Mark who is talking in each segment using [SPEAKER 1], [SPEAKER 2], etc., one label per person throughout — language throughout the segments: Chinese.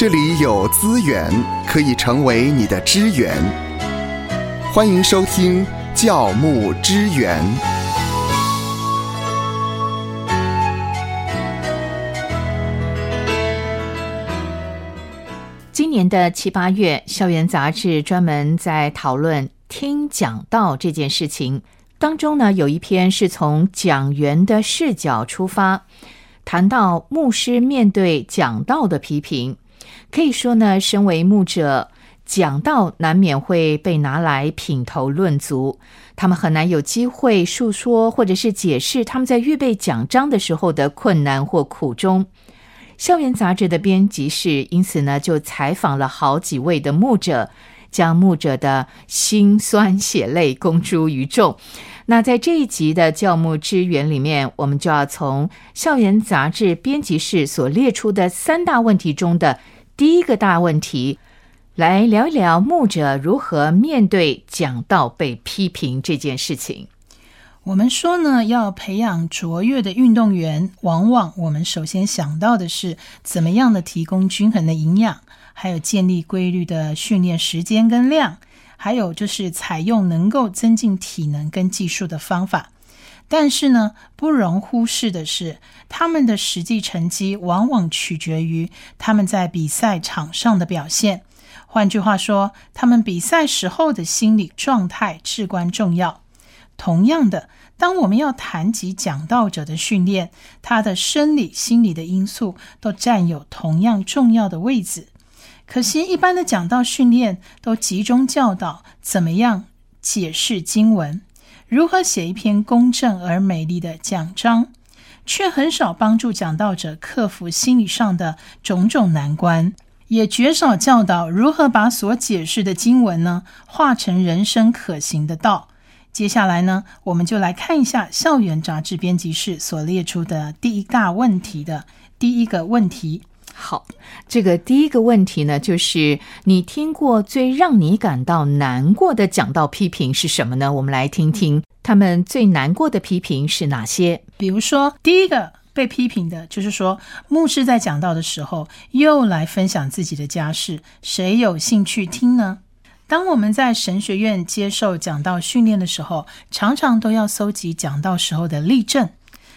[SPEAKER 1] 这里有资源可以成为你的支援。欢迎收听教牧支援。
[SPEAKER 2] 今年的七八月，校园杂志专门在讨论听讲道这件事情。当中呢，有一篇是从讲员的视角出发，谈到牧师面对讲道的批评。可以说呢，身为牧者，讲道难免会被拿来品头论足，他们很难有机会述说或者是解释他们在预备讲章的时候的困难或苦衷。校园杂志的编辑室因此呢，就采访了好几位的牧者，将牧者的辛酸血泪公诸于众。那在这一集的教牧支援里面，我们就要从校园杂志编辑室所列出的三大问题中的第一个大问题，来聊一聊牧者如何面对讲道被批评这件事情。
[SPEAKER 3] 我们说呢，要培养卓越的运动员，往往我们首先想到的是怎么样的提供均衡的营养，还有建立规律的训练时间跟量，还有就是采用能够增进体能跟技术的方法。但是呢，不容忽视的是，他们的实际成绩往往取决于他们在比赛场上的表现。换句话说，他们比赛时候的心理状态至关重要。同样的，当我们要谈及讲道者的训练，他的生理、心理的因素都占有同样重要的位置。可惜，一般的讲道训练都集中教导怎么样解释经文，如何写一篇公正而美丽的讲章，却很少帮助讲道者克服心理上的种种难关，也绝少教导如何把所解释的经文呢化成人生可行的道。接下来呢，我们就来看一下校园杂志编辑室所列出的第一大问题的第一个问题。
[SPEAKER 2] 好，这个第一个问题呢，就是你听过最让你感到难过的讲道批评是什么呢？我们来听听他们最难过的批评是哪些。
[SPEAKER 3] 比如说，第一个被批评的就是说，牧师在讲道的时候又来分享自己的家事，谁有兴趣听呢？当我们在神学院接受讲道训练的时候，常常都要搜集讲道时候的例证。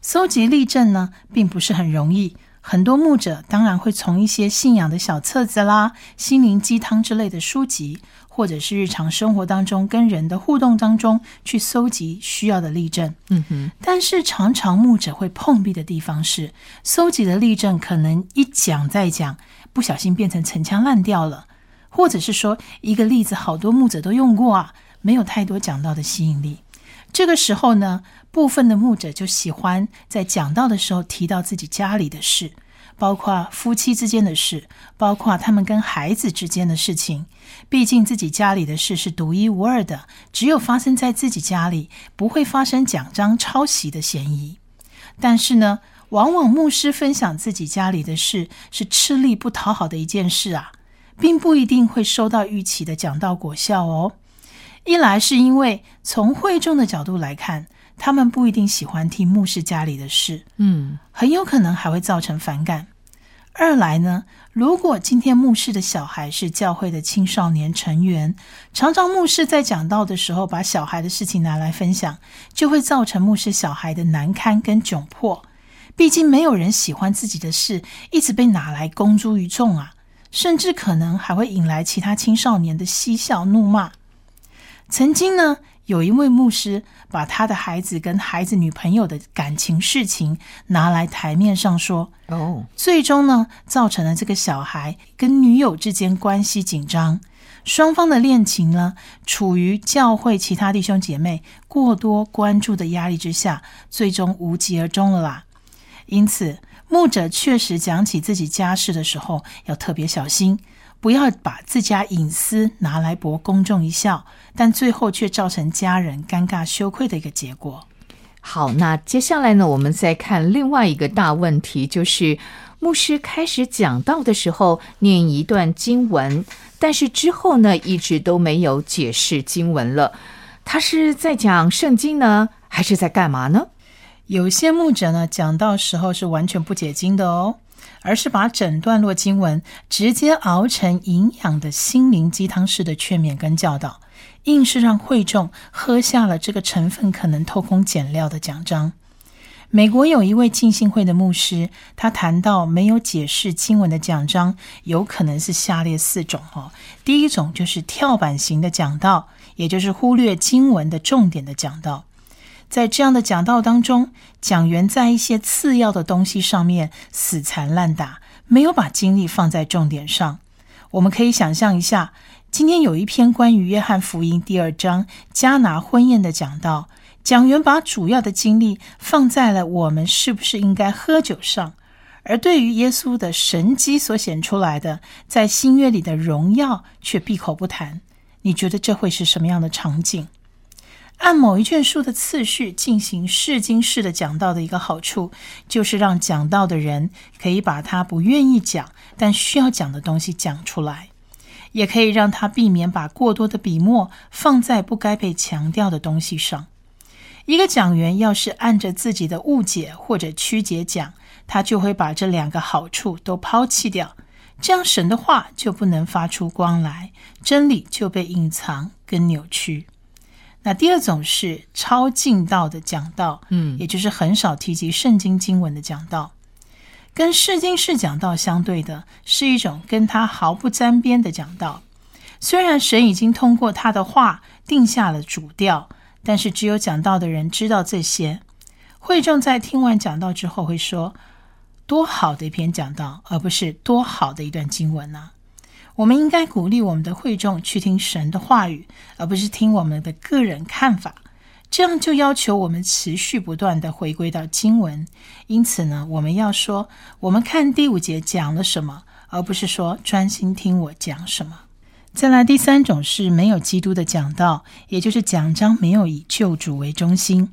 [SPEAKER 3] 搜集例证呢，并不是很容易。很多牧者当然会从一些信仰的小册子啦、心灵鸡汤之类的书籍，或者是日常生活当中跟人的互动当中去搜集需要的例证。
[SPEAKER 2] 嗯哼。
[SPEAKER 3] 但是常常牧者会碰壁的地方是，搜集的例证可能一讲再讲，不小心变成陈腔滥调了。或者是说一个例子，好多牧者都用过啊，没有太多讲到的吸引力。这个时候呢，部分的牧者就喜欢在讲道的时候提到自己家里的事，包括夫妻之间的事，包括他们跟孩子之间的事情。毕竟自己家里的事是独一无二的，只有发生在自己家里，不会发生讲章抄袭的嫌疑。但是呢，往往牧师分享自己家里的事是吃力不讨好的一件事啊。并不一定会收到预期的讲道果效哦。一来是因为从会众的角度来看，他们不一定喜欢听牧师家里的事，
[SPEAKER 2] 嗯，
[SPEAKER 3] 很有可能还会造成反感。二来呢，如果今天牧师的小孩是教会的青少年成员，常常牧师在讲道的时候把小孩的事情拿来分享，就会造成牧师小孩的难堪跟窘迫。毕竟没有人喜欢自己的事一直被拿来公诸于众啊。甚至可能还会引来其他青少年的嬉笑怒骂。曾经呢，有一位牧师把他的孩子跟孩子女朋友的感情事情拿来台面上说，
[SPEAKER 2] 哦，
[SPEAKER 3] 最终呢，造成了这个小孩跟女友之间关系紧张，双方的恋情呢，处于教会其他弟兄姐妹过多关注的压力之下，最终无疾而终了啦。因此。牧者确实讲起自己家事的时候，要特别小心，不要把自家隐私拿来博公众一笑，但最后却造成家人尴尬羞愧的一个结果。
[SPEAKER 2] 好，那接下来呢，我们再看另外一个大问题，就是牧师开始讲道的时候念一段经文，但是之后呢，一直都没有解释经文了。他是在讲圣经呢，还是在干嘛呢？
[SPEAKER 3] 有些牧者呢，讲到时候是完全不解经的哦。而是把整段落经文直接熬成营养的心灵鸡汤式的劝勉跟教导，硬是让会众喝下了这个成分可能偷工减料的奖章。美国有一位浸信会的牧师，他谈到没有解释经文的奖章，有可能是下列四种哦。第一种就是跳板型的讲道，也就是忽略经文的重点的讲道。在这样的讲道当中，讲员在一些次要的东西上面死缠烂打，没有把精力放在重点上。我们可以想象一下，今天有一篇关于约翰福音第二章加拿婚宴的讲道。讲员把主要的精力放在了我们是不是应该喝酒上，而对于耶稣的神迹所显出来的在新约里的荣耀却闭口不谈。你觉得这会是什么样的场景？按某一卷书的次序进行试经式的讲道的一个好处，就是让讲道的人可以把他不愿意讲但需要讲的东西讲出来，也可以让他避免把过多的笔墨放在不该被强调的东西上。一个讲员要是按着自己的误解或者曲解讲，他就会把这两个好处都抛弃掉，这样神的话就不能发出光来，真理就被隐藏跟扭曲。那第二种是超近道的讲道，嗯，也就是很少提及圣经经文的讲道，跟释经式讲道相对的是一种跟他毫不沾边的讲道。虽然神已经通过他的话定下了主调。但是只有讲道的人知道这些。会众在听完讲道之后会说：“多好的一篇讲道，而不是多好的一段经文呢？”我们应该鼓励我们的会众去听神的话语，而不是听我们的个人看法。这样就要求我们持续不断的回归到经文。因此呢，我们要说：“我们看第五节讲了什么，而不是说专心听我讲什么。”再来，第三种是没有基督的讲道，也就是讲章没有以救主为中心。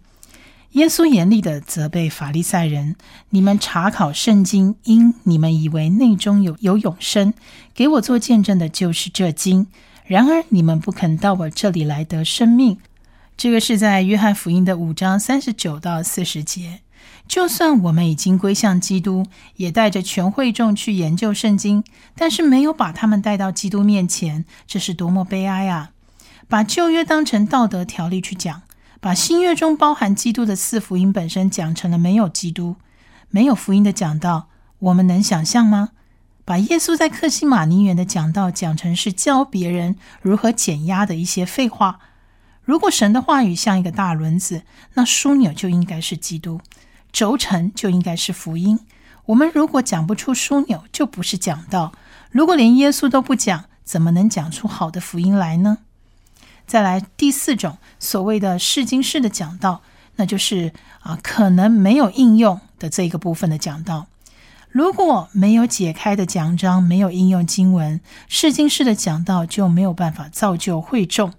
[SPEAKER 3] 耶稣严厉的责备法利赛人：“你们查考圣经，因你们以为内中有有永生，给我做见证的就是这经。然而你们不肯到我这里来得生命。”这个是在约翰福音的五章三十九到四十节。就算我们已经归向基督，也带着全会众去研究圣经，但是没有把他们带到基督面前，这是多么悲哀啊！把旧约当成道德条例去讲，把新约中包含基督的四福音本身讲成了没有基督、没有福音的讲道，我们能想象吗？把耶稣在克西马尼园的讲道讲成是教别人如何减压的一些废话。如果神的话语像一个大轮子，那枢纽就应该是基督。轴承就应该是福音。我们如果讲不出枢纽，就不是讲道。如果连耶稣都不讲，怎么能讲出好的福音来呢？再来第四种所谓的试经式的讲道，那就是啊，可能没有应用的这个部分的讲道。如果没有解开的讲章，没有应用经文，试经式的讲道就没有办法造就会众。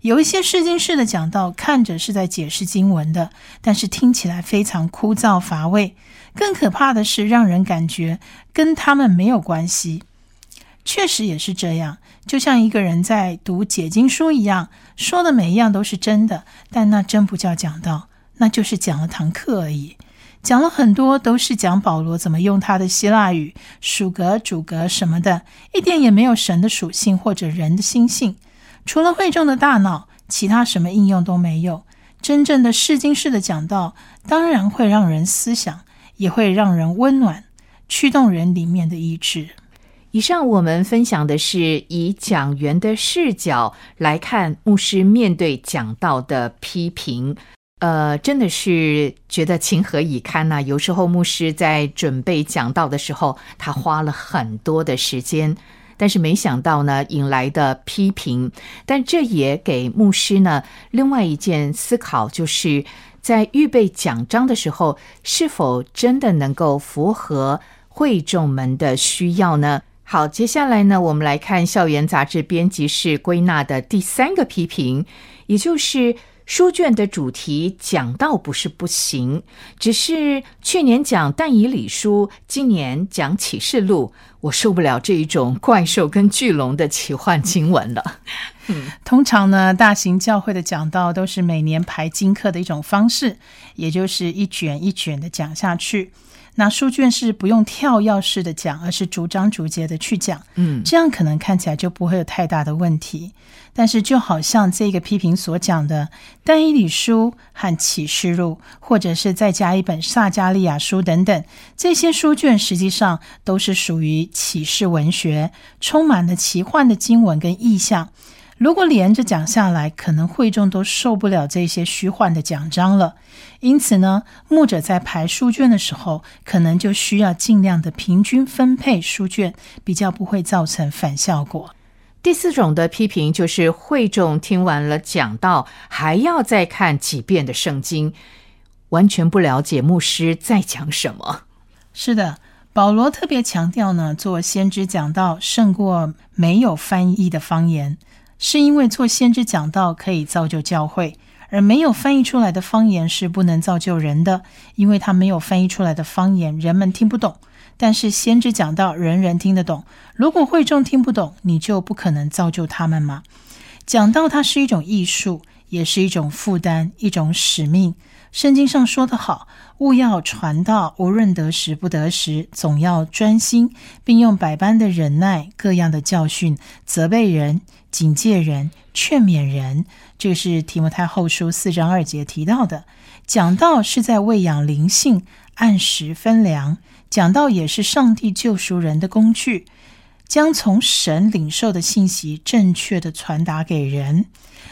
[SPEAKER 3] 有一些试经式的讲道，看着是在解释经文的，但是听起来非常枯燥乏味。更可怕的是，让人感觉跟他们没有关系。确实也是这样，就像一个人在读解经书一样，说的每一样都是真的，但那真不叫讲道，那就是讲了堂课而已。讲了很多都是讲保罗怎么用他的希腊语属格、主格什么的，一点也没有神的属性或者人的心性。除了会众的大脑，其他什么应用都没有。真正的试经式的讲道，当然会让人思想，也会让人温暖，驱动人里面的意志。
[SPEAKER 2] 以上我们分享的是以讲员的视角来看牧师面对讲道的批评，呃，真的是觉得情何以堪呐！有时候牧师在准备讲道的时候，他花了很多的时间。但是没想到呢，引来的批评。但这也给牧师呢另外一件思考，就是在预备讲章的时候，是否真的能够符合会众们的需要呢？好，接下来呢，我们来看校园杂志编辑室归纳的第三个批评，也就是。书卷的主题讲到不是不行，只是去年讲但以理书，今年讲启示录，我受不了这一种怪兽跟巨龙的奇幻经文了。
[SPEAKER 3] 嗯，通常呢，大型教会的讲道都是每年排经课的一种方式，也就是一卷一卷的讲下去。那书卷是不用跳跃式的讲，而是逐章逐节的去讲，
[SPEAKER 2] 嗯，
[SPEAKER 3] 这样可能看起来就不会有太大的问题。但是就好像这个批评所讲的，但以理书和启示录，或者是再加一本撒加利亚书等等，这些书卷实际上都是属于启示文学，充满了奇幻的经文跟意象。如果连着讲下来，可能会众都受不了这些虚幻的讲章了。因此呢，牧者在排书卷的时候，可能就需要尽量的平均分配书卷，比较不会造成反效果。
[SPEAKER 2] 第四种的批评就是会众听完了讲道，还要再看几遍的圣经，完全不了解牧师在讲什么。
[SPEAKER 3] 是的，保罗特别强调呢，做先知讲道胜过没有翻译的方言。是因为做先知讲道可以造就教会，而没有翻译出来的方言是不能造就人的，因为他没有翻译出来的方言人们听不懂。但是先知讲到人人听得懂，如果会众听不懂，你就不可能造就他们吗？讲到它是一种艺术，也是一种负担，一种使命。圣经上说得好：“勿要传道，无论得时不得时，总要专心，并用百般的忍耐，各样的教训，责备人。”警戒人、劝勉人，这是提摩太后书四章二节提到的。讲道是在喂养灵性，按时分粮。讲道也是上帝救赎人的工具，将从神领受的信息正确的传达给人。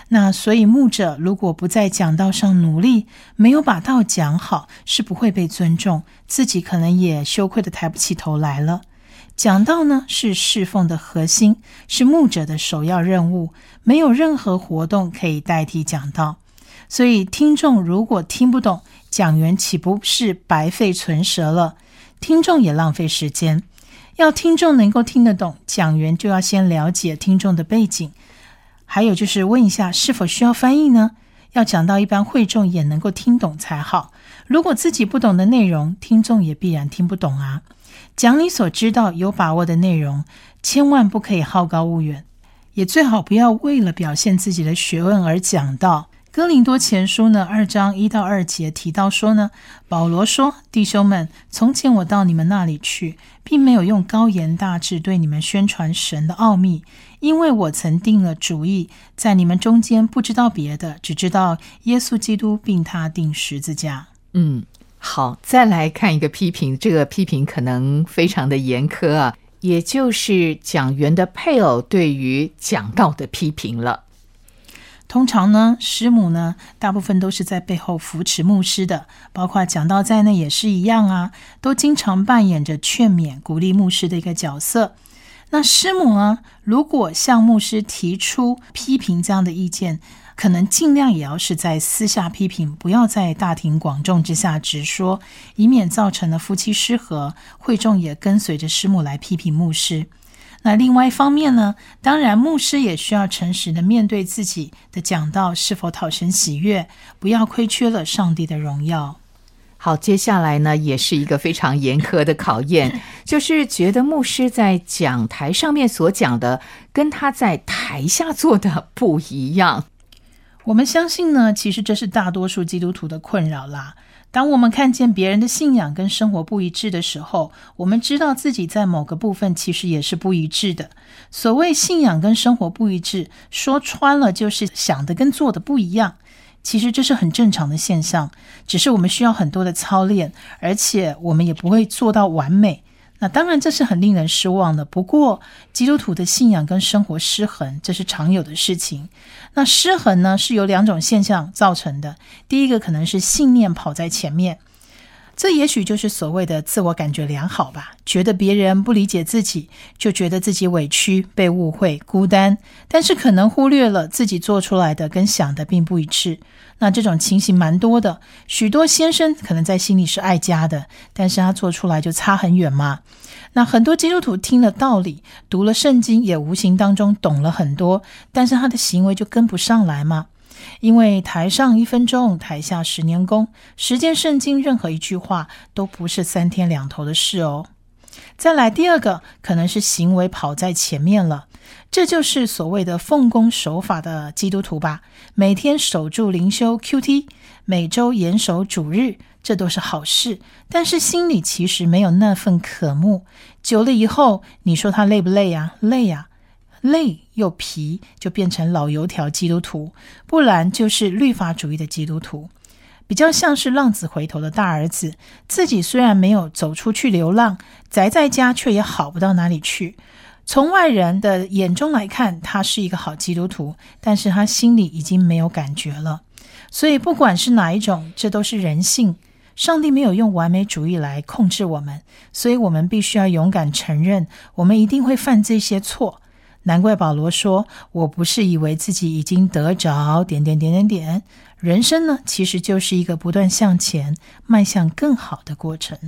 [SPEAKER 3] 那所以牧者如果不在讲道上努力，没有把道讲好，是不会被尊重，自己可能也羞愧的抬不起头来了。讲道呢是侍奉的核心，是牧者的首要任务，没有任何活动可以代替讲道。所以听众如果听不懂，讲员岂不是白费唇舌了？听众也浪费时间。要听众能够听得懂，讲员就要先了解听众的背景，还有就是问一下是否需要翻译呢？要讲到一般会众也能够听懂才好。如果自己不懂的内容，听众也必然听不懂啊。讲你所知道、有把握的内容，千万不可以好高骛远，也最好不要为了表现自己的学问而讲到。哥林多前书呢二章一到二节提到说呢，保罗说：“弟兄们，从前我到你们那里去，并没有用高言大志对你们宣传神的奥秘，因为我曾定了主意，在你们中间不知道别的，只知道耶稣基督并他定十字架。”
[SPEAKER 2] 嗯。好，再来看一个批评，这个批评可能非常的严苛啊，也就是讲员的配偶对于讲道的批评了。
[SPEAKER 3] 通常呢，师母呢，大部分都是在背后扶持牧师的，包括讲道在内也是一样啊，都经常扮演着劝勉、鼓励牧师的一个角色。那师母呢，如果向牧师提出批评这样的意见，可能尽量也要是在私下批评，不要在大庭广众之下直说，以免造成了夫妻失和。会众也跟随着师母来批评牧师。那另外一方面呢，当然牧师也需要诚实的面对自己的讲道是否讨神喜悦，不要亏缺了上帝的荣耀。
[SPEAKER 2] 好，接下来呢，也是一个非常严苛的考验，就是觉得牧师在讲台上面所讲的，跟他在台下做的不一样。
[SPEAKER 3] 我们相信呢，其实这是大多数基督徒的困扰啦。当我们看见别人的信仰跟生活不一致的时候，我们知道自己在某个部分其实也是不一致的。所谓信仰跟生活不一致，说穿了就是想的跟做的不一样。其实这是很正常的现象，只是我们需要很多的操练，而且我们也不会做到完美。那当然，这是很令人失望的。不过，基督徒的信仰跟生活失衡，这是常有的事情。那失衡呢，是由两种现象造成的。第一个可能是信念跑在前面，这也许就是所谓的自我感觉良好吧，觉得别人不理解自己，就觉得自己委屈、被误会、孤单，但是可能忽略了自己做出来的跟想的并不一致。那这种情形蛮多的，许多先生可能在心里是爱家的，但是他做出来就差很远嘛。那很多基督徒听了道理，读了圣经，也无形当中懂了很多，但是他的行为就跟不上来嘛。因为台上一分钟，台下十年功，实践圣经任何一句话都不是三天两头的事哦。再来第二个，可能是行为跑在前面了。这就是所谓的奉公守法的基督徒吧？每天守住灵修 QT，每周严守主日，这都是好事。但是心里其实没有那份渴慕。久了以后，你说他累不累呀？累呀，累又疲，就变成老油条基督徒，不然就是律法主义的基督徒。比较像是浪子回头的大儿子，自己虽然没有走出去流浪，宅在家却也好不到哪里去。从外人的眼中来看，他是一个好基督徒，但是他心里已经没有感觉了。所以不管是哪一种，这都是人性。上帝没有用完美主义来控制我们，所以我们必须要勇敢承认，我们一定会犯这些错。难怪保罗说：“我不是以为自己已经得着点点点点点。”人生呢，其实就是一个不断向前、迈向更好的过程。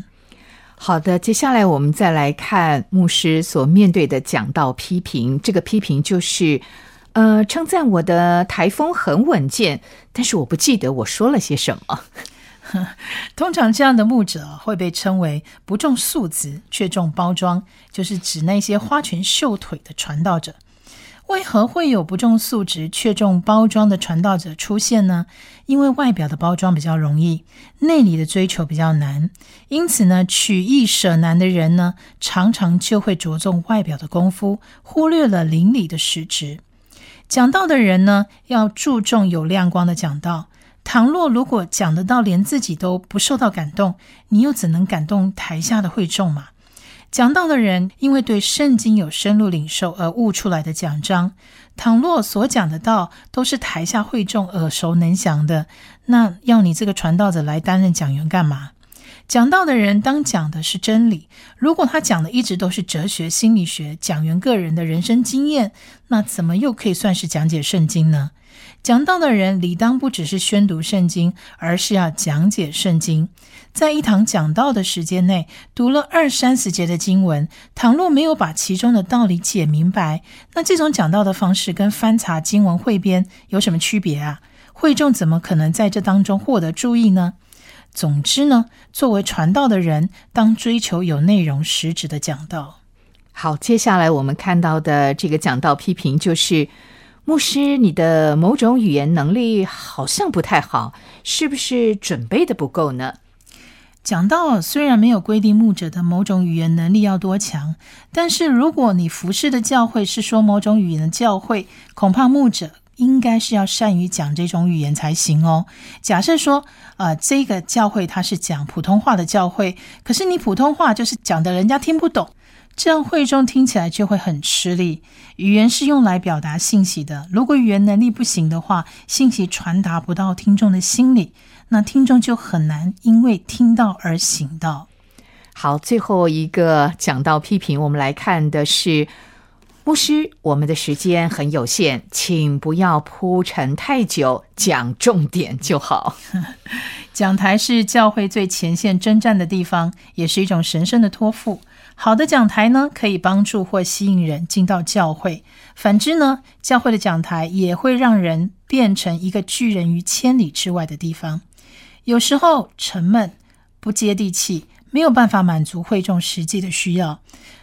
[SPEAKER 2] 好的，接下来我们再来看牧师所面对的讲道批评。这个批评就是，呃，称赞我的台风很稳健，但是我不记得我说了些什么。
[SPEAKER 3] 通常这样的牧者会被称为不重素质却重包装，就是指那些花拳绣腿的传道者。为何会有不重素质却重包装的传道者出现呢？因为外表的包装比较容易，内里的追求比较难。因此呢，取易舍难的人呢，常常就会着重外表的功夫，忽略了灵里的实质。讲道的人呢，要注重有亮光的讲道。倘若如果讲得到连自己都不受到感动，你又怎能感动台下的会众嘛？讲道的人，因为对圣经有深入领受而悟出来的讲章，倘若所讲的道都是台下会众耳熟能详的，那要你这个传道者来担任讲员干嘛？讲道的人当讲的是真理，如果他讲的一直都是哲学、心理学，讲员个人的人生经验，那怎么又可以算是讲解圣经呢？讲道的人理当不只是宣读圣经，而是要讲解圣经。在一堂讲道的时间内，读了二三十节的经文，倘若没有把其中的道理解明白，那这种讲道的方式跟翻查经文汇编有什么区别啊？会众怎么可能在这当中获得注意呢？总之呢，作为传道的人，当追求有内容、实质的讲道。
[SPEAKER 2] 好，接下来我们看到的这个讲道批评就是。牧师，你的某种语言能力好像不太好，是不是准备的不够呢？
[SPEAKER 3] 讲到虽然没有规定牧者的某种语言能力要多强，但是如果你服侍的教会是说某种语言的教会，恐怕牧者应该是要善于讲这种语言才行哦。假设说，呃，这个教会它是讲普通话的教会，可是你普通话就是讲的人家听不懂。这样会众听起来就会很吃力。语言是用来表达信息的，如果语言能力不行的话，信息传达不到听众的心里，那听众就很难因为听到而行道。
[SPEAKER 2] 好，最后一个讲到批评，我们来看的是牧师。我们的时间很有限，请不要铺陈太久，讲重点就好。
[SPEAKER 3] 讲台是教会最前线征战的地方，也是一种神圣的托付。好的讲台呢，可以帮助或吸引人进到教会；反之呢，教会的讲台也会让人变成一个拒人于千里之外的地方。有时候沉闷、不接地气，没有办法满足会众实际的需要。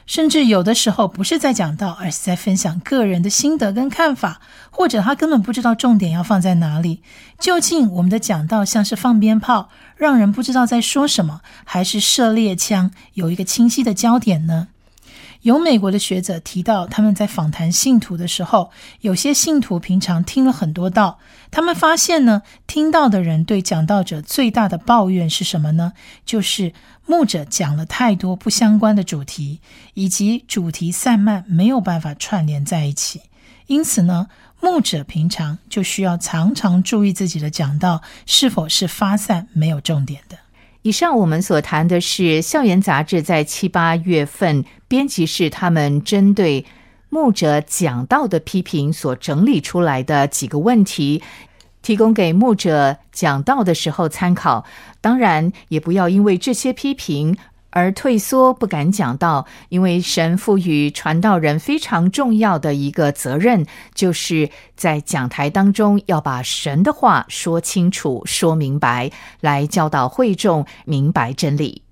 [SPEAKER 3] 甚至有的时候不是在讲道，而是在分享个人的心得跟看法，或者他根本不知道重点要放在哪里。究竟我们的讲道像是放鞭炮，让人不知道在说什么，还是射猎枪，有一个清晰的焦点呢？有美国的学者提到，他们在访谈信徒的时候，有些信徒平常听了很多道，他们发现呢，听到的人对讲道者最大的抱怨是什么呢？就是牧者讲了太多不相关的主题，以及主题散漫，没有办法串联在一起。因此呢，牧者平常就需要常常注意自己的讲道是否是发散、没有重点的。
[SPEAKER 2] 以上我们所谈的是校园杂志在七八月份编辑室他们针对牧者讲到的批评所整理出来的几个问题，提供给牧者讲到的时候参考。当然，也不要因为这些批评。而退缩不敢讲道，因为神赋予传道人非常重要的一个责任，就是在讲台当中要把神的话说清楚、说明白，来教导会众明白真理。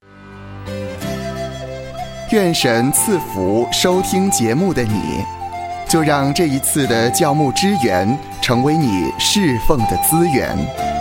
[SPEAKER 1] 愿神赐福收听节目的你，就让这一次的教牧支援成为你侍奉的资源。